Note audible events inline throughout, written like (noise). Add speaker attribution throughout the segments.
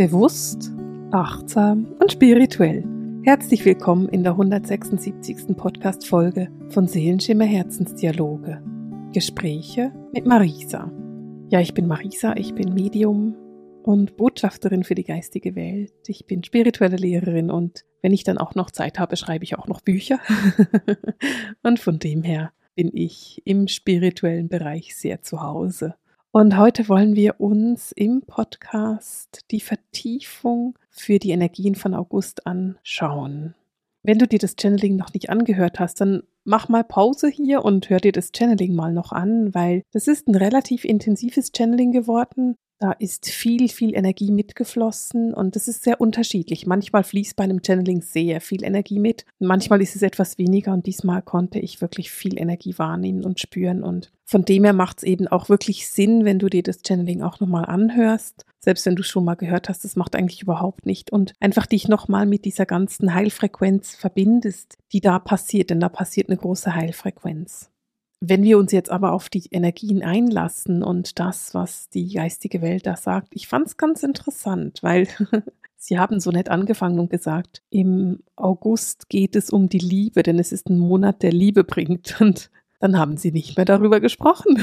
Speaker 1: Bewusst, achtsam und spirituell. Herzlich willkommen in der 176. Podcast-Folge von Seelenschimmer Herzensdialoge. Gespräche mit Marisa. Ja, ich bin Marisa, ich bin Medium und Botschafterin für die geistige Welt. Ich bin spirituelle Lehrerin und wenn ich dann auch noch Zeit habe, schreibe ich auch noch Bücher. (laughs) und von dem her bin ich im spirituellen Bereich sehr zu Hause. Und heute wollen wir uns im Podcast die Vertiefung für die Energien von August anschauen. Wenn du dir das Channeling noch nicht angehört hast, dann mach mal Pause hier und hör dir das Channeling mal noch an, weil das ist ein relativ intensives Channeling geworden. Da ist viel, viel Energie mitgeflossen und das ist sehr unterschiedlich. Manchmal fließt bei einem Channeling sehr viel Energie mit, manchmal ist es etwas weniger und diesmal konnte ich wirklich viel Energie wahrnehmen und spüren und von dem her macht es eben auch wirklich Sinn, wenn du dir das Channeling auch nochmal anhörst. Selbst wenn du schon mal gehört hast, das macht eigentlich überhaupt nicht. Und einfach dich nochmal mit dieser ganzen Heilfrequenz verbindest, die da passiert, denn da passiert eine große Heilfrequenz. Wenn wir uns jetzt aber auf die Energien einlassen und das, was die geistige Welt da sagt, ich fand es ganz interessant, weil (laughs) Sie haben so nett angefangen und gesagt, im August geht es um die Liebe, denn es ist ein Monat, der Liebe bringt. (laughs) Und dann haben Sie nicht mehr darüber gesprochen.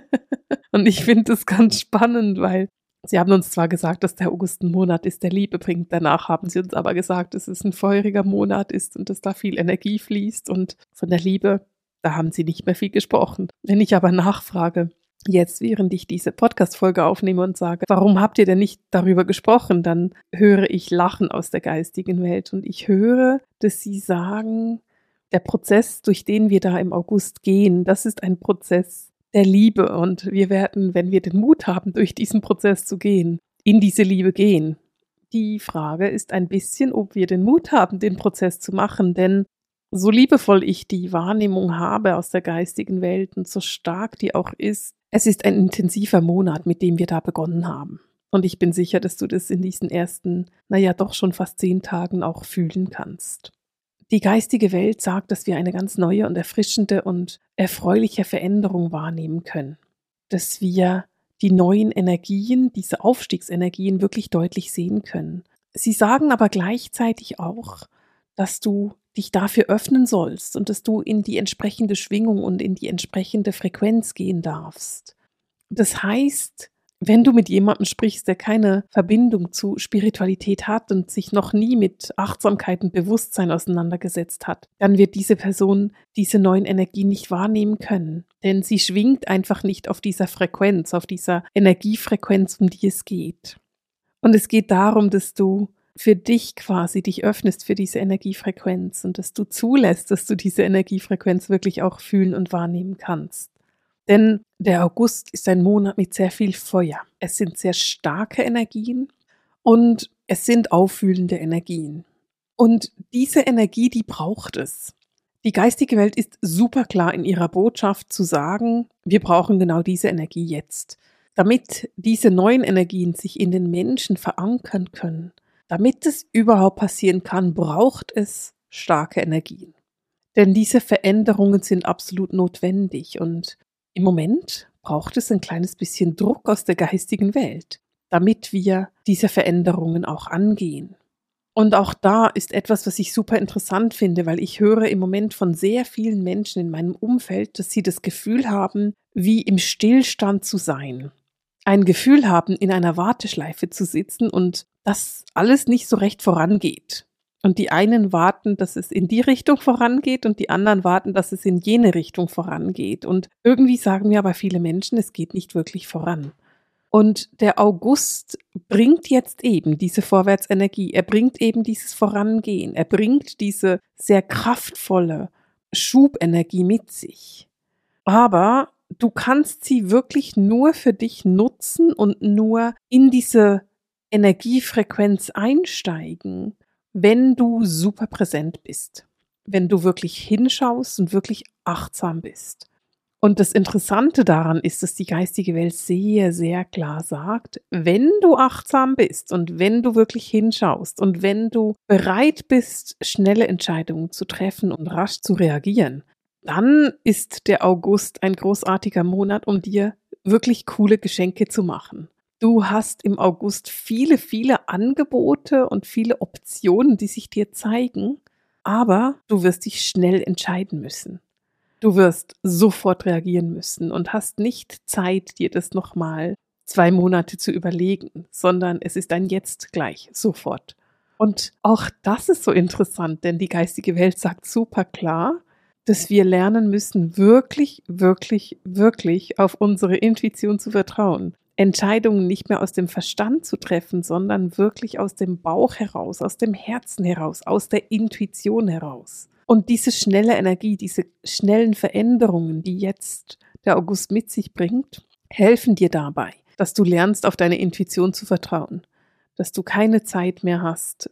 Speaker 1: (laughs) und ich finde es ganz spannend, weil Sie haben uns zwar gesagt, dass der August ein Monat ist, der Liebe bringt. Danach haben Sie uns aber gesagt, dass es ein feuriger Monat ist und dass da viel Energie fließt. Und von der Liebe da haben sie nicht mehr viel gesprochen. Wenn ich aber nachfrage, jetzt während ich diese Podcast-Folge aufnehme und sage, warum habt ihr denn nicht darüber gesprochen, dann höre ich Lachen aus der geistigen Welt und ich höre, dass sie sagen, der Prozess, durch den wir da im August gehen, das ist ein Prozess der Liebe und wir werden, wenn wir den Mut haben, durch diesen Prozess zu gehen, in diese Liebe gehen. Die Frage ist ein bisschen, ob wir den Mut haben, den Prozess zu machen, denn so liebevoll ich die Wahrnehmung habe aus der geistigen Welt und so stark die auch ist, es ist ein intensiver Monat, mit dem wir da begonnen haben. Und ich bin sicher, dass du das in diesen ersten, naja, doch schon fast zehn Tagen auch fühlen kannst. Die geistige Welt sagt, dass wir eine ganz neue und erfrischende und erfreuliche Veränderung wahrnehmen können. Dass wir die neuen Energien, diese Aufstiegsenergien wirklich deutlich sehen können. Sie sagen aber gleichzeitig auch, dass du dich dafür öffnen sollst und dass du in die entsprechende Schwingung und in die entsprechende Frequenz gehen darfst. Das heißt, wenn du mit jemandem sprichst, der keine Verbindung zu Spiritualität hat und sich noch nie mit Achtsamkeit und Bewusstsein auseinandergesetzt hat, dann wird diese Person diese neuen Energien nicht wahrnehmen können. Denn sie schwingt einfach nicht auf dieser Frequenz, auf dieser Energiefrequenz, um die es geht. Und es geht darum, dass du für dich quasi dich öffnest für diese Energiefrequenz und dass du zulässt, dass du diese Energiefrequenz wirklich auch fühlen und wahrnehmen kannst. Denn der August ist ein Monat mit sehr viel Feuer. Es sind sehr starke Energien und es sind auffühlende Energien. Und diese Energie, die braucht es. Die geistige Welt ist super klar in ihrer Botschaft zu sagen, wir brauchen genau diese Energie jetzt. Damit diese neuen Energien sich in den Menschen verankern können, damit es überhaupt passieren kann, braucht es starke Energien. Denn diese Veränderungen sind absolut notwendig und im Moment braucht es ein kleines bisschen Druck aus der geistigen Welt, damit wir diese Veränderungen auch angehen. Und auch da ist etwas, was ich super interessant finde, weil ich höre im Moment von sehr vielen Menschen in meinem Umfeld, dass sie das Gefühl haben, wie im Stillstand zu sein. Ein Gefühl haben, in einer Warteschleife zu sitzen und dass alles nicht so recht vorangeht. Und die einen warten, dass es in die Richtung vorangeht und die anderen warten, dass es in jene Richtung vorangeht. Und irgendwie sagen mir aber viele Menschen, es geht nicht wirklich voran. Und der August bringt jetzt eben diese Vorwärtsenergie, er bringt eben dieses Vorangehen, er bringt diese sehr kraftvolle Schubenergie mit sich. Aber du kannst sie wirklich nur für dich nutzen und nur in diese Energiefrequenz einsteigen, wenn du super präsent bist, wenn du wirklich hinschaust und wirklich achtsam bist. Und das Interessante daran ist, dass die geistige Welt sehr, sehr klar sagt, wenn du achtsam bist und wenn du wirklich hinschaust und wenn du bereit bist, schnelle Entscheidungen zu treffen und rasch zu reagieren, dann ist der August ein großartiger Monat, um dir wirklich coole Geschenke zu machen. Du hast im August viele, viele Angebote und viele Optionen, die sich dir zeigen, aber du wirst dich schnell entscheiden müssen. Du wirst sofort reagieren müssen und hast nicht Zeit, dir das nochmal zwei Monate zu überlegen, sondern es ist ein Jetzt gleich, sofort. Und auch das ist so interessant, denn die geistige Welt sagt super klar, dass wir lernen müssen, wirklich, wirklich, wirklich auf unsere Intuition zu vertrauen. Entscheidungen nicht mehr aus dem Verstand zu treffen, sondern wirklich aus dem Bauch heraus, aus dem Herzen heraus, aus der Intuition heraus. Und diese schnelle Energie, diese schnellen Veränderungen, die jetzt der August mit sich bringt, helfen dir dabei, dass du lernst, auf deine Intuition zu vertrauen, dass du keine Zeit mehr hast,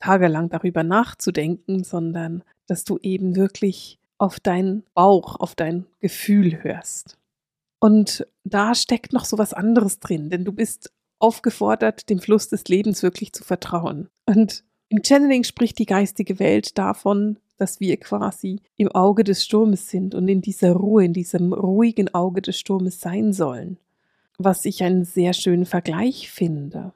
Speaker 1: tagelang darüber nachzudenken, sondern dass du eben wirklich auf deinen Bauch, auf dein Gefühl hörst. Und da steckt noch so was anderes drin, denn du bist aufgefordert, dem Fluss des Lebens wirklich zu vertrauen. Und im Channeling spricht die geistige Welt davon, dass wir quasi im Auge des Sturmes sind und in dieser Ruhe, in diesem ruhigen Auge des Sturmes sein sollen, was ich einen sehr schönen Vergleich finde.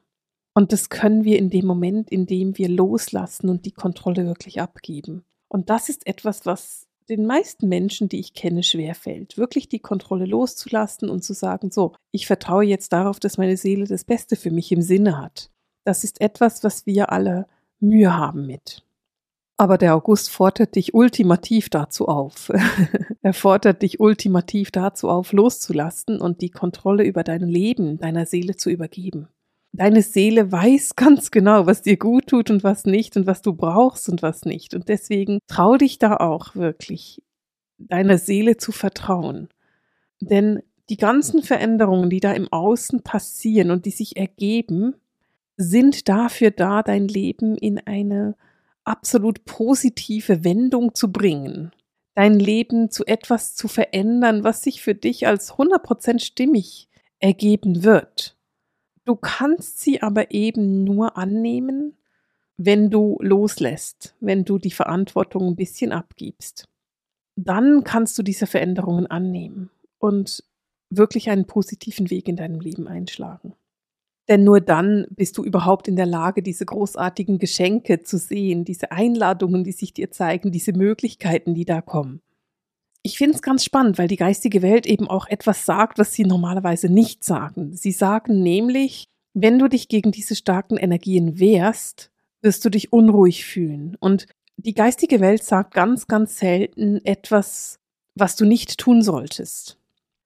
Speaker 1: Und das können wir in dem Moment, in dem wir loslassen und die Kontrolle wirklich abgeben. Und das ist etwas, was den meisten Menschen, die ich kenne, schwerfällt, wirklich die Kontrolle loszulassen und zu sagen, so, ich vertraue jetzt darauf, dass meine Seele das Beste für mich im Sinne hat. Das ist etwas, was wir alle Mühe haben mit. Aber der August fordert dich ultimativ dazu auf. (laughs) er fordert dich ultimativ dazu auf, loszulassen und die Kontrolle über dein Leben, deiner Seele zu übergeben. Deine Seele weiß (laughs) ganz genau, was dir gut tut und was nicht und was du brauchst und was nicht. Und deswegen trau dich da auch wirklich, deiner Seele zu vertrauen. Denn die ganzen Veränderungen, die da im Außen passieren und die sich ergeben, sind dafür da, dein Leben in eine absolut positive Wendung zu bringen. Dein Leben zu etwas zu verändern, was sich für dich als 100% stimmig ergeben wird. Du kannst sie aber eben nur annehmen, wenn du loslässt, wenn du die Verantwortung ein bisschen abgibst. Dann kannst du diese Veränderungen annehmen und wirklich einen positiven Weg in deinem Leben einschlagen. Denn nur dann bist du überhaupt in der Lage, diese großartigen Geschenke zu sehen, diese Einladungen, die sich dir zeigen, diese Möglichkeiten, die da kommen ich finde es ganz spannend, weil die geistige Welt eben auch etwas sagt, was sie normalerweise nicht sagen. Sie sagen nämlich, wenn du dich gegen diese starken Energien wehrst, wirst du dich unruhig fühlen. Und die geistige Welt sagt ganz, ganz selten etwas, was du nicht tun solltest.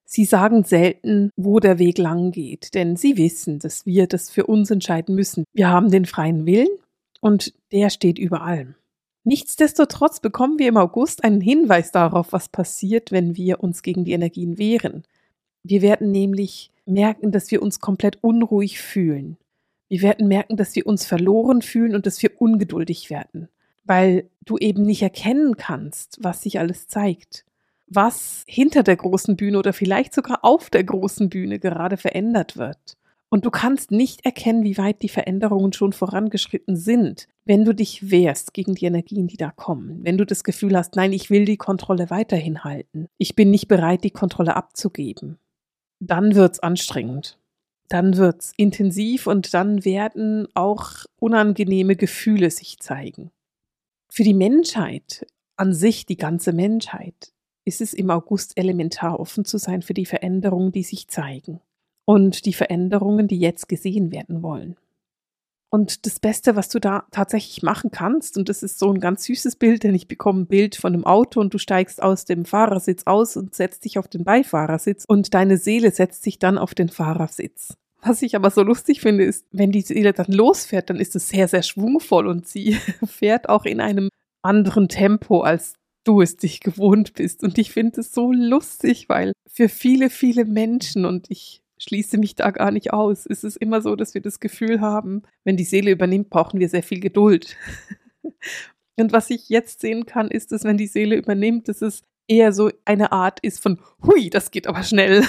Speaker 1: Sie sagen selten, wo der Weg lang geht, denn sie wissen, dass wir das für uns entscheiden müssen. Wir haben den freien Willen und der steht über allem. Nichtsdestotrotz bekommen wir im August einen Hinweis darauf, was passiert, wenn wir uns gegen die Energien wehren. Wir werden nämlich merken, dass wir uns komplett unruhig fühlen. Wir werden merken, dass wir uns verloren fühlen und dass wir ungeduldig werden, weil du eben nicht erkennen kannst, was sich alles zeigt, was hinter der großen Bühne oder vielleicht sogar auf der großen Bühne gerade verändert wird. Und du kannst nicht erkennen, wie weit die Veränderungen schon vorangeschritten sind, wenn du dich wehrst gegen die Energien, die da kommen. Wenn du das Gefühl hast, nein, ich will die Kontrolle weiterhin halten. Ich bin nicht bereit, die Kontrolle abzugeben. Dann wird's anstrengend. Dann wird's intensiv und dann werden auch unangenehme Gefühle sich zeigen. Für die Menschheit an sich, die ganze Menschheit, ist es im August elementar offen zu sein für die Veränderungen, die sich zeigen und die Veränderungen, die jetzt gesehen werden wollen. Und das Beste, was du da tatsächlich machen kannst, und das ist so ein ganz süßes Bild, denn ich bekomme ein Bild von einem Auto und du steigst aus dem Fahrersitz aus und setzt dich auf den Beifahrersitz und deine Seele setzt sich dann auf den Fahrersitz. Was ich aber so lustig finde, ist, wenn die Seele dann losfährt, dann ist es sehr, sehr schwungvoll und sie (laughs) fährt auch in einem anderen Tempo, als du es dich gewohnt bist. Und ich finde es so lustig, weil für viele, viele Menschen, und ich schließe mich da gar nicht aus. Es ist immer so, dass wir das Gefühl haben, wenn die Seele übernimmt, brauchen wir sehr viel Geduld. (laughs) Und was ich jetzt sehen kann, ist, dass wenn die Seele übernimmt, dass es eher so eine Art ist von, hui, das geht aber schnell.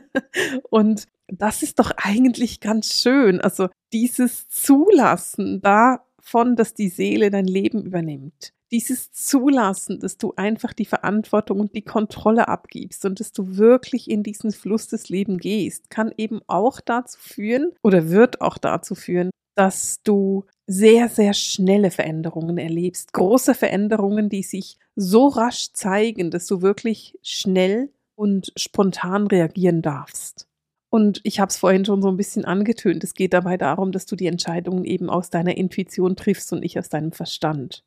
Speaker 1: (laughs) Und das ist doch eigentlich ganz schön. Also dieses Zulassen davon, dass die Seele dein Leben übernimmt. Dieses Zulassen, dass du einfach die Verantwortung und die Kontrolle abgibst und dass du wirklich in diesen Fluss des Lebens gehst, kann eben auch dazu führen oder wird auch dazu führen, dass du sehr, sehr schnelle Veränderungen erlebst. Große Veränderungen, die sich so rasch zeigen, dass du wirklich schnell und spontan reagieren darfst. Und ich habe es vorhin schon so ein bisschen angetönt. Es geht dabei darum, dass du die Entscheidungen eben aus deiner Intuition triffst und nicht aus deinem Verstand.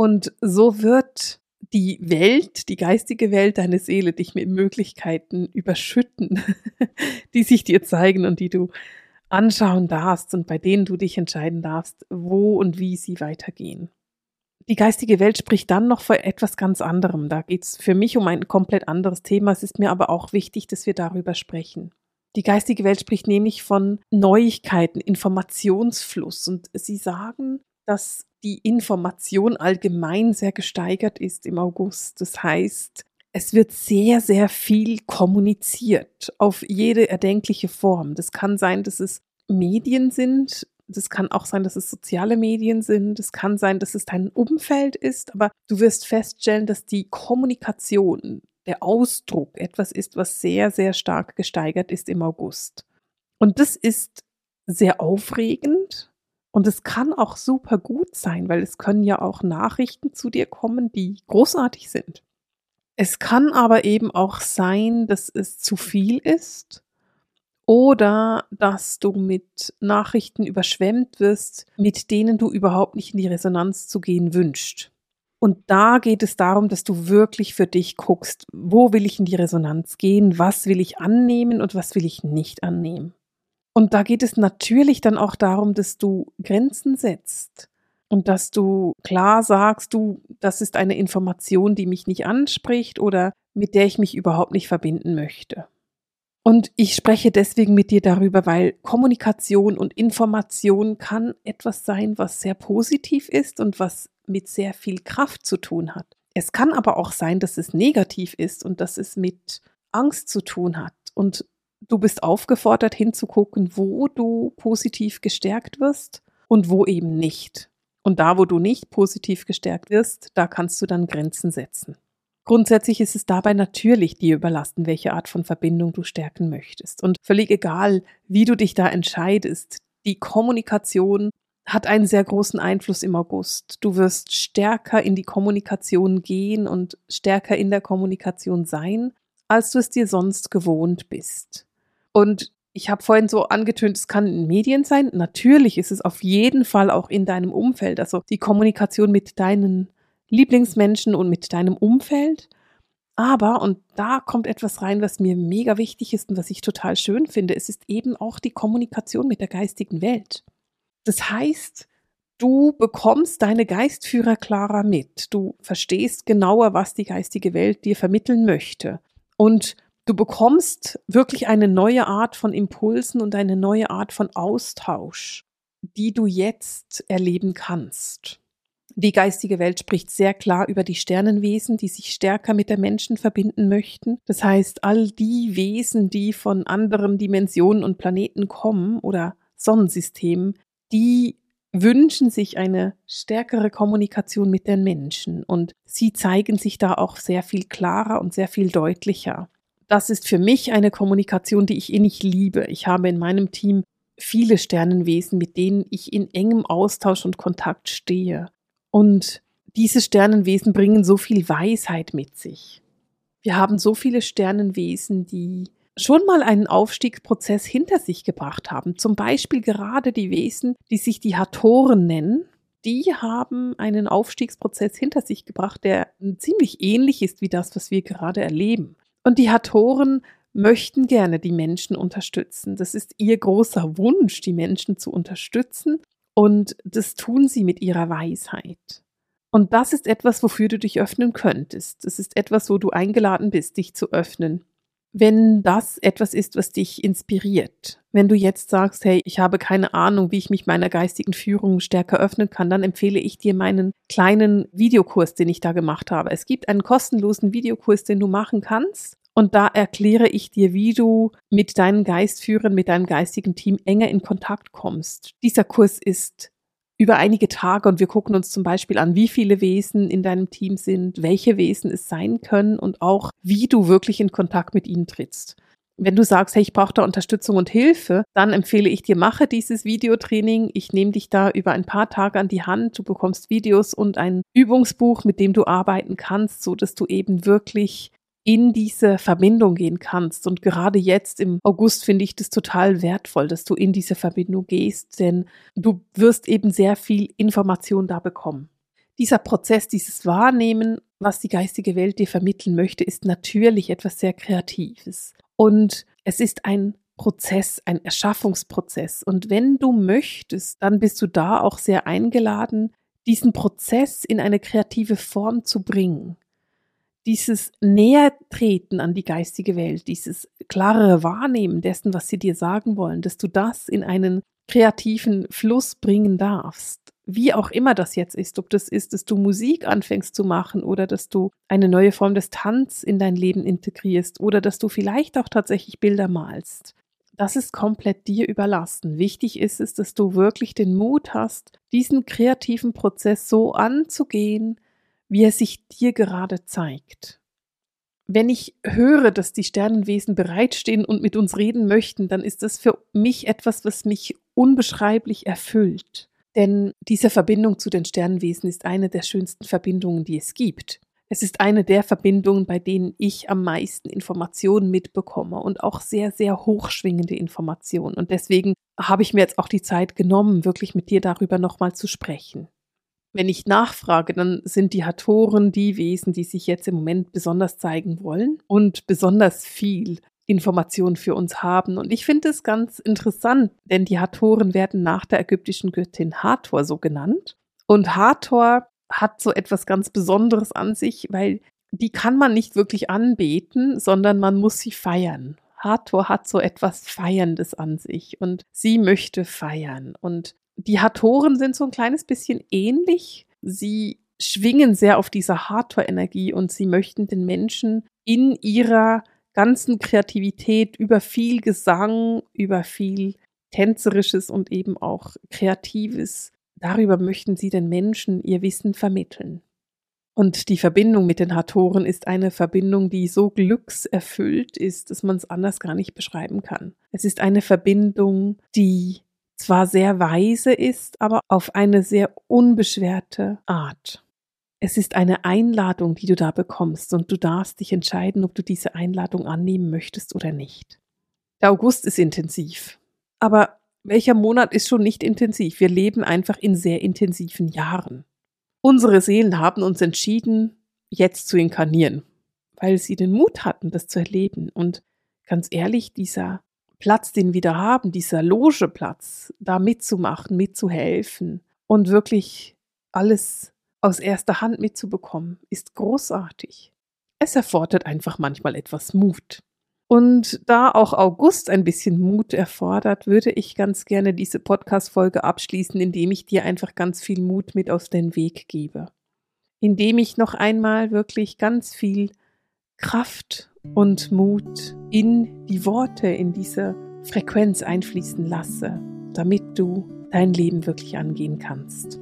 Speaker 1: Und so wird die Welt, die geistige Welt, deine Seele dich mit Möglichkeiten überschütten, (laughs) die sich dir zeigen und die du anschauen darfst und bei denen du dich entscheiden darfst, wo und wie sie weitergehen. Die geistige Welt spricht dann noch vor etwas ganz anderem. Da geht es für mich um ein komplett anderes Thema. Es ist mir aber auch wichtig, dass wir darüber sprechen. Die geistige Welt spricht nämlich von Neuigkeiten, Informationsfluss. Und sie sagen, dass die Information allgemein sehr gesteigert ist im August. Das heißt, es wird sehr, sehr viel kommuniziert auf jede erdenkliche Form. Das kann sein, dass es Medien sind. Das kann auch sein, dass es soziale Medien sind. Es kann sein, dass es dein Umfeld ist. Aber du wirst feststellen, dass die Kommunikation, der Ausdruck etwas ist, was sehr, sehr stark gesteigert ist im August. Und das ist sehr aufregend, und es kann auch super gut sein, weil es können ja auch Nachrichten zu dir kommen, die großartig sind. Es kann aber eben auch sein, dass es zu viel ist oder dass du mit Nachrichten überschwemmt wirst, mit denen du überhaupt nicht in die Resonanz zu gehen wünschst. Und da geht es darum, dass du wirklich für dich guckst, wo will ich in die Resonanz gehen, was will ich annehmen und was will ich nicht annehmen. Und da geht es natürlich dann auch darum, dass du Grenzen setzt und dass du klar sagst, du, das ist eine Information, die mich nicht anspricht oder mit der ich mich überhaupt nicht verbinden möchte. Und ich spreche deswegen mit dir darüber, weil Kommunikation und Information kann etwas sein, was sehr positiv ist und was mit sehr viel Kraft zu tun hat. Es kann aber auch sein, dass es negativ ist und dass es mit Angst zu tun hat. Und Du bist aufgefordert hinzugucken, wo du positiv gestärkt wirst und wo eben nicht. Und da, wo du nicht positiv gestärkt wirst, da kannst du dann Grenzen setzen. Grundsätzlich ist es dabei natürlich dir überlassen, welche Art von Verbindung du stärken möchtest. Und völlig egal, wie du dich da entscheidest, die Kommunikation hat einen sehr großen Einfluss im August. Du wirst stärker in die Kommunikation gehen und stärker in der Kommunikation sein, als du es dir sonst gewohnt bist. Und ich habe vorhin so angetönt, es kann in Medien sein. Natürlich ist es auf jeden Fall auch in deinem Umfeld, also die Kommunikation mit deinen Lieblingsmenschen und mit deinem Umfeld. Aber, und da kommt etwas rein, was mir mega wichtig ist und was ich total schön finde, es ist eben auch die Kommunikation mit der geistigen Welt. Das heißt, du bekommst deine Geistführer klarer mit. Du verstehst genauer, was die geistige Welt dir vermitteln möchte. Und Du bekommst wirklich eine neue Art von Impulsen und eine neue Art von Austausch, die du jetzt erleben kannst. Die geistige Welt spricht sehr klar über die Sternenwesen, die sich stärker mit der Menschen verbinden möchten. Das heißt, all die Wesen, die von anderen Dimensionen und Planeten kommen oder Sonnensystemen, die wünschen sich eine stärkere Kommunikation mit den Menschen und sie zeigen sich da auch sehr viel klarer und sehr viel deutlicher das ist für mich eine Kommunikation, die ich innig liebe. Ich habe in meinem Team viele Sternenwesen, mit denen ich in engem Austausch und Kontakt stehe. Und diese Sternenwesen bringen so viel Weisheit mit sich. Wir haben so viele Sternenwesen, die schon mal einen Aufstiegsprozess hinter sich gebracht haben. Zum Beispiel gerade die Wesen, die sich die Hatoren nennen. Die haben einen Aufstiegsprozess hinter sich gebracht, der ziemlich ähnlich ist wie das, was wir gerade erleben. Und die Hatoren möchten gerne die Menschen unterstützen. Das ist ihr großer Wunsch, die Menschen zu unterstützen. Und das tun sie mit ihrer Weisheit. Und das ist etwas, wofür du dich öffnen könntest. Das ist etwas, wo du eingeladen bist, dich zu öffnen. Wenn das etwas ist, was dich inspiriert, wenn du jetzt sagst, hey, ich habe keine Ahnung, wie ich mich meiner geistigen Führung stärker öffnen kann, dann empfehle ich dir meinen kleinen Videokurs, den ich da gemacht habe. Es gibt einen kostenlosen Videokurs, den du machen kannst. Und da erkläre ich dir, wie du mit deinen Geistführern, mit deinem geistigen Team enger in Kontakt kommst. Dieser Kurs ist über einige Tage und wir gucken uns zum Beispiel an, wie viele Wesen in deinem Team sind, welche Wesen es sein können und auch, wie du wirklich in Kontakt mit ihnen trittst. Wenn du sagst, hey, ich brauche da Unterstützung und Hilfe, dann empfehle ich dir, mache dieses Videotraining. Ich nehme dich da über ein paar Tage an die Hand. Du bekommst Videos und ein Übungsbuch, mit dem du arbeiten kannst, so dass du eben wirklich in diese Verbindung gehen kannst. Und gerade jetzt im August finde ich das total wertvoll, dass du in diese Verbindung gehst, denn du wirst eben sehr viel Information da bekommen. Dieser Prozess, dieses Wahrnehmen, was die geistige Welt dir vermitteln möchte, ist natürlich etwas sehr Kreatives. Und es ist ein Prozess, ein Erschaffungsprozess. Und wenn du möchtest, dann bist du da auch sehr eingeladen, diesen Prozess in eine kreative Form zu bringen. Dieses Nähertreten an die geistige Welt, dieses klarere Wahrnehmen dessen, was sie dir sagen wollen, dass du das in einen kreativen Fluss bringen darfst wie auch immer das jetzt ist, ob das ist, dass du Musik anfängst zu machen oder dass du eine neue Form des Tanz in dein Leben integrierst oder dass du vielleicht auch tatsächlich Bilder malst. Das ist komplett dir überlassen. Wichtig ist es, dass du wirklich den Mut hast, diesen kreativen Prozess so anzugehen, wie er sich dir gerade zeigt. Wenn ich höre, dass die Sternenwesen bereitstehen und mit uns reden möchten, dann ist das für mich etwas, was mich unbeschreiblich erfüllt. Denn diese Verbindung zu den Sternenwesen ist eine der schönsten Verbindungen, die es gibt. Es ist eine der Verbindungen, bei denen ich am meisten Informationen mitbekomme und auch sehr, sehr hochschwingende Informationen. Und deswegen habe ich mir jetzt auch die Zeit genommen, wirklich mit dir darüber nochmal zu sprechen. Wenn ich nachfrage, dann sind die Hatoren die Wesen, die sich jetzt im Moment besonders zeigen wollen und besonders viel Informationen für uns haben. Und ich finde es ganz interessant, denn die Hatoren werden nach der ägyptischen Göttin Hathor so genannt. Und Hathor hat so etwas ganz Besonderes an sich, weil die kann man nicht wirklich anbeten, sondern man muss sie feiern. Hathor hat so etwas Feierndes an sich und sie möchte feiern. Und die Hatoren sind so ein kleines bisschen ähnlich. Sie schwingen sehr auf dieser Hathor-Energie und sie möchten den Menschen in ihrer ganzen Kreativität, über viel Gesang, über viel Tänzerisches und eben auch Kreatives. Darüber möchten sie den Menschen ihr Wissen vermitteln. Und die Verbindung mit den Hatoren ist eine Verbindung, die so glückserfüllt ist, dass man es anders gar nicht beschreiben kann. Es ist eine Verbindung, die zwar sehr weise ist, aber auf eine sehr unbeschwerte Art. Es ist eine Einladung, die du da bekommst und du darfst dich entscheiden, ob du diese Einladung annehmen möchtest oder nicht. Der August ist intensiv. Aber welcher Monat ist schon nicht intensiv? Wir leben einfach in sehr intensiven Jahren. Unsere Seelen haben uns entschieden, jetzt zu inkarnieren, weil sie den Mut hatten, das zu erleben. Und ganz ehrlich, dieser Platz, den wir da haben, dieser Logeplatz, da mitzumachen, mitzuhelfen und wirklich alles aus erster Hand mitzubekommen, ist großartig. Es erfordert einfach manchmal etwas Mut. Und da auch August ein bisschen Mut erfordert, würde ich ganz gerne diese Podcast-Folge abschließen, indem ich dir einfach ganz viel Mut mit aus den Weg gebe. Indem ich noch einmal wirklich ganz viel Kraft und Mut in die Worte, in diese Frequenz einfließen lasse, damit du dein Leben wirklich angehen kannst.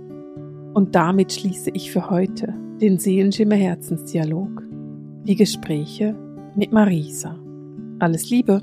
Speaker 1: Und damit schließe ich für heute den Seelenschimmer Herzensdialog, die Gespräche mit Marisa. Alles Liebe!